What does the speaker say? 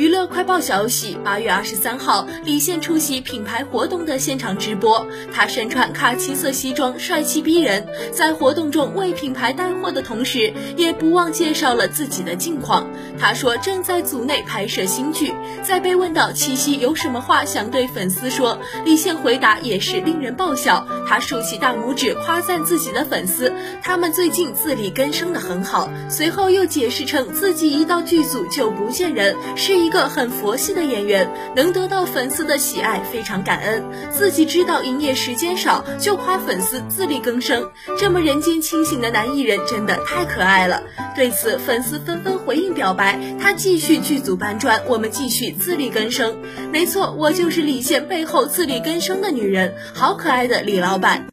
娱乐快报消息，八月二十三号，李现出席品牌活动的现场直播。他身穿卡其色西装，帅气逼人。在活动中为品牌带货的同时，也不忘介绍了自己的近况。他说正在组内拍摄新剧。在被问到七夕有什么话想对粉丝说，李现回答也是令人爆笑。他竖起大拇指夸赞自己的粉丝，他们最近自力更生的很好。随后又解释称自己一到剧组就不见人，是一。个很佛系的演员，能得到粉丝的喜爱，非常感恩。自己知道营业时间少，就夸粉丝自力更生。这么人间清醒的男艺人，真的太可爱了。对此，粉丝纷纷回应表白，他继续剧组搬砖，我们继续自力更生。没错，我就是李现背后自力更生的女人，好可爱的李老板。